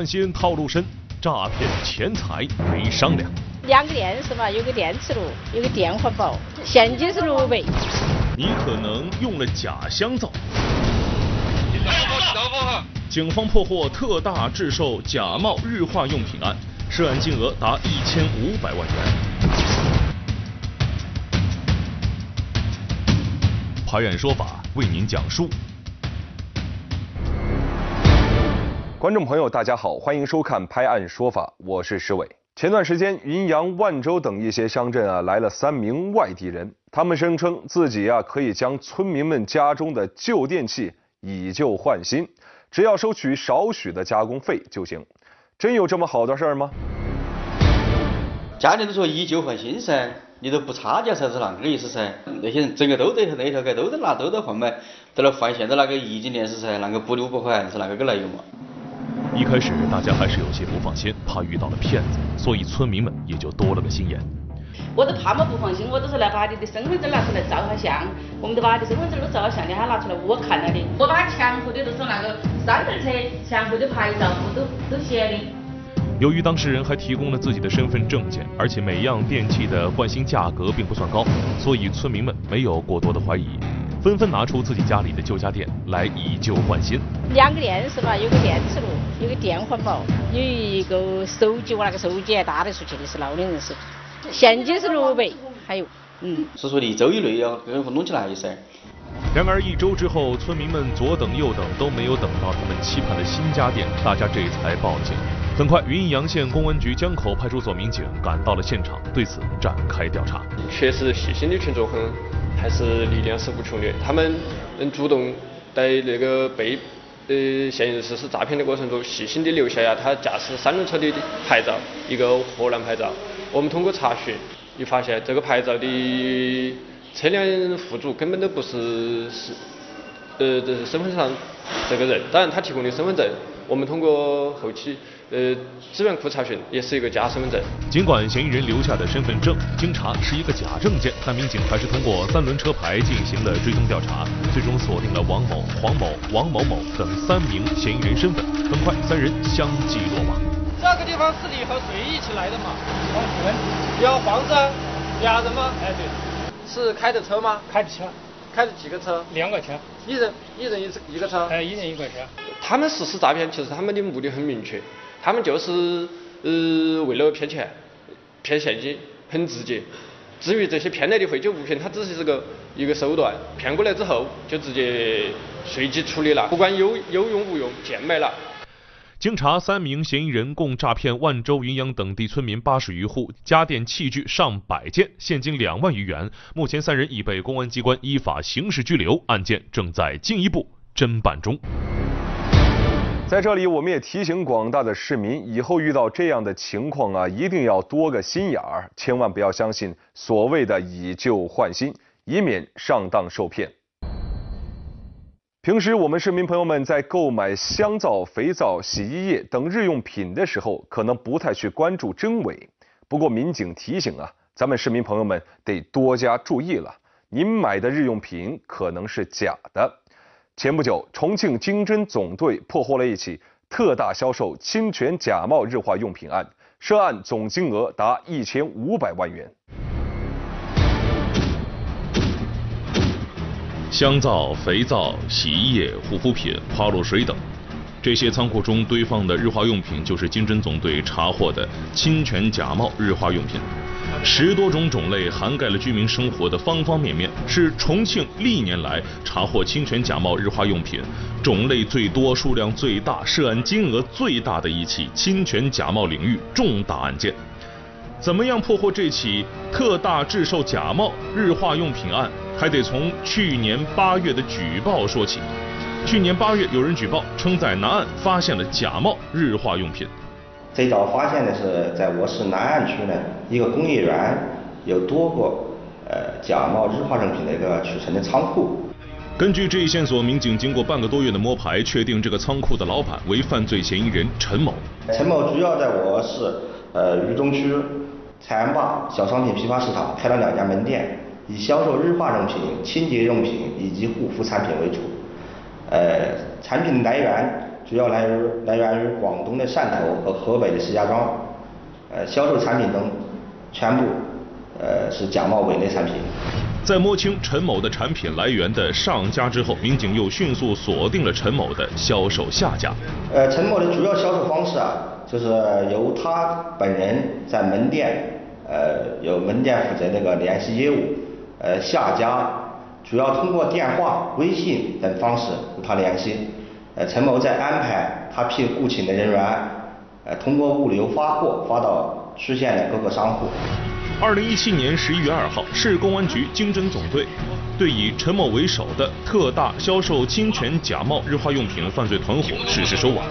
换新套路深，诈骗钱财没商量。两个电视嘛，有个电磁炉，有个电饭煲，现金是六百。你可能用了假香皂。警方破获特大制售假冒日化用品案，涉案金额达一千五百万元。拍案说法为您讲述。观众朋友，大家好，欢迎收看《拍案说法》，我是石伟。前段时间，云阳、万州等一些乡镇啊，来了三名外地人，他们声称自己啊可以将村民们家中的旧电器以旧换新，只要收取少许的加工费就行。真有这么好的事儿吗？家里都说以旧换新噻，你都不差价才是啷个意思噻？那些人整个都在那条街都在拿都在换买，在那换现在那个液晶电视噻，那个不六不还是那个个来用嘛？一开始大家还是有些不放心，怕遇到了骗子，所以村民们也就多了个心眼。我都怕么不放心，我都是来把你的身份证拿出来照下相，我们都把你的身份证都照了相，你还拿出来我看了的。我把前后的都是那个三轮车前后的牌照我都都写的。由于当事人还提供了自己的身份证件，而且每样电器的换新价格并不算高，所以村民们没有过多的怀疑。纷纷拿出自己家里的旧家电来以旧换新。两个电视嘛，有个电磁炉，有个电饭煲，有一个手机，我那个手机还打得出去的是老年人手机。现金是六百，还有，嗯。是说一周以内要给弄起来噻。然而一周之后，村民们左等右等都没有等到他们期盼的新家电，大家这才报警。很快，云阳县公安局江口派出所民警赶到了现场，对此展开调查。确实，细心的群众很。还是力量是无穷的，他们能主动在那个被呃嫌疑人实施诈骗的过程中，细心的留下呀他驾驶三轮车的牌照，一个河南牌照。我们通过查询，又发现这个牌照的车辆户主根本都不是是呃这是身份上这个人，当然他提供的身份证，我们通过后期。呃，资源库查询也是一个假身份证。尽管嫌疑人留下的身份证经查是一个假证件，但民警还是通过三轮车牌进行了追踪调查，最终锁定了王某、黄某、王某某等三名嫌疑人身份。很快，三人相继落网。这个地方是你和谁一起来的嘛？我们。有房子？俩人吗？哎，对。是开的车吗？开的车。开了几个车？两个车。一人一人一一个车？哎，一人一个车。他们实施诈骗，其实他们的目的很明确。他们就是呃为了骗钱、骗现金、很直接。至于这些骗来的废旧物品，它只是这个一个手段，骗过来之后就直接随机处理了，不管有有用无用，贱卖了。经查，三名嫌疑人共诈骗万州、云阳等地村民八十余户，家电器具上百件，现金两万余元。目前三人已被公安机关依法刑事拘留，案件正在进一步侦办中。在这里，我们也提醒广大的市民，以后遇到这样的情况啊，一定要多个心眼儿，千万不要相信所谓的以旧换新，以免上当受骗。平时我们市民朋友们在购买香皂、肥皂、洗衣液等日用品的时候，可能不太去关注真伪。不过民警提醒啊，咱们市民朋友们得多加注意了，您买的日用品可能是假的。前不久，重庆经侦总队破获了一起特大销售侵权假冒日化用品案，涉案总金额达一千五百万元。香皂、肥皂、洗衣液、护肤品、花露水等，这些仓库中堆放的日化用品，就是经侦总队查获的侵权假冒日化用品。十多种种类，涵盖了居民生活的方方面面，是重庆历年来查获侵权假冒日化用品种类最多、数量最大、涉案金额最大的一起侵权假冒领域重大案件。怎么样破获这起特大制售假冒日化用品案，还得从去年八月的举报说起。去年八月，有人举报称在南岸发现了假冒日化用品。最早发现的是在我市南岸区呢一个工业园有多个呃假冒日化用品的一个储存的仓库。根据这一线索，民警经过半个多月的摸排，确定这个仓库的老板为犯罪嫌疑人陈某。陈某主要在我市呃渝中区财安坝小商品批发市场开了两家门店，以销售日化用品、清洁用品以及护肤产品为主。呃，产品来源。主要来源来源于广东的汕头和河北的石家庄，呃，销售产品中全部呃是假冒伪劣产品。在摸清陈某的产品来源的上家之后，民警又迅速锁定了陈某的销售下家。呃，陈某的主要销售方式啊，就是由他本人在门店，呃，由门店负责那个联系业务，呃，下家主要通过电话、微信等方式与他联系。呃，陈某再安排他聘雇请的人员，呃，通过物流发货发到区县的各个商户。二零一七年十一月二号，市公安局经侦总队对以陈某为首的特大销售侵权假冒日化用品犯罪团伙实施收网。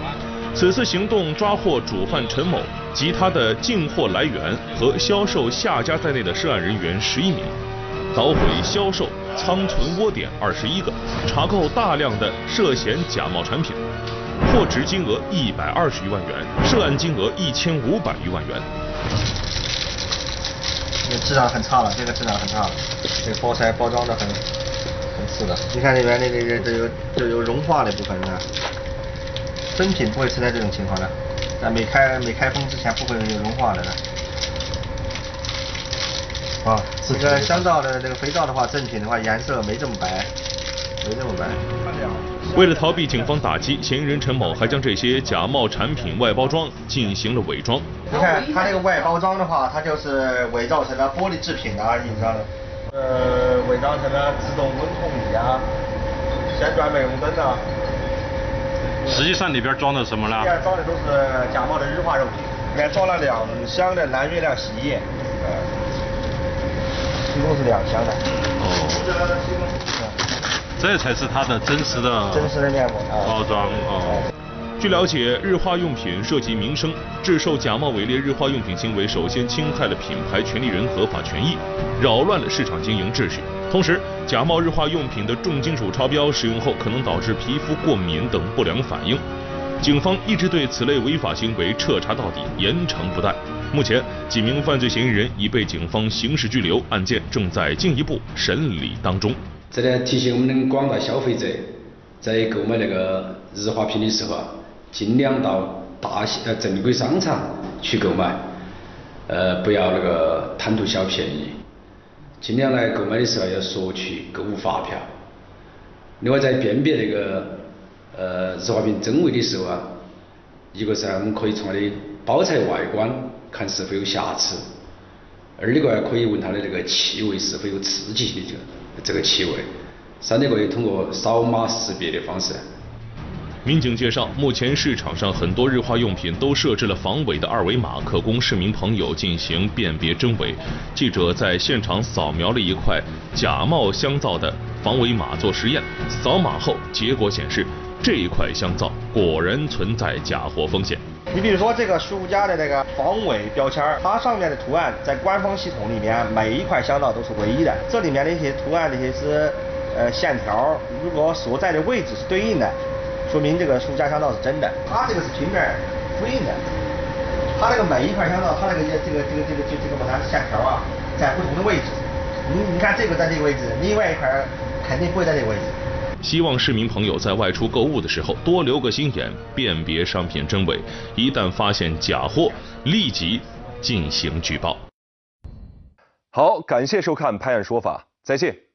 此次行动抓获主犯陈某及他的进货来源和销售下家在内的涉案人员十一名，捣毁销售仓存窝点二十一个，查扣大量的涉嫌假冒产品，货值金额一百二十余万元，涉案金额一千五百余万元。质量很差了，这个质量很差了，这个包材包装的很很次的。你看里面那那个这有这有融化的部分呢？真品不会存在这种情况的，在没开没开封之前不会有融化的。啊，这个香皂的这个肥皂的话，正品的话颜色没这么白，没这么白。为了逃避警方打击，嫌疑人陈某还将这些假冒产品外包装进行了伪装。你看他这个外包装的话，它就是伪造成了玻璃制品啊，印上了，呃，伪造成了自动温控仪啊，旋转美容灯啊。实际上里边装的什么呢？里边装的都是假冒的日化肉品，里面装了两箱的蓝月亮洗衣液，呃，一共是两箱的。哦。这才是它的真实的真实的面膜包装哦。据了解，日化用品涉及民生，制售假冒伪劣日化用品行为，首先侵害了品牌权利人合法权益，扰乱了市场经营秩序。同时，假冒日化用品的重金属超标，使用后可能导致皮肤过敏等不良反应。警方一直对此类违法行为彻查到底，严惩不贷。目前，几名犯罪嫌疑人已被警方刑事拘留，案件正在进一步审理当中。这里提醒我们广大消费者，在购买那个日化品的时候啊，尽量到大型呃正规商场去购买，呃不要那个贪图小便宜，尽量来购买的时候要索取购物发票。另外在辨别那个呃日化品真伪的时候啊，一个是啊我们可以从它的包材外观看是否有瑕疵，二一个可以闻它的那个气味是否有刺激性的这个。这个气味，三点可以通过扫码识别的方式。民警介绍，目前市场上很多日化用品都设置了防伪的二维码，可供市民朋友进行辨别真伪。记者在现场扫描了一块假冒香皂的防伪码做实验，扫码后结果显示，这一块香皂果然存在假货风险。你比如说这个十五家的那个防伪标签它上面的图案在官方系统里面每一块香皂都是唯一的。这里面的一些图案、这些是呃线条，如果所在的位置是对应的，说明这个十五家香皂是真的。它这个是平面复印的，它那个每一块香皂，它那个这个这个这个这个这个把它线条啊，在不同的位置。你你看这个在这个位置，另外一块肯定不会在这个位置。希望市民朋友在外出购物的时候多留个心眼，辨别商品真伪。一旦发现假货，立即进行举报。好，感谢收看《拍案说法》，再见。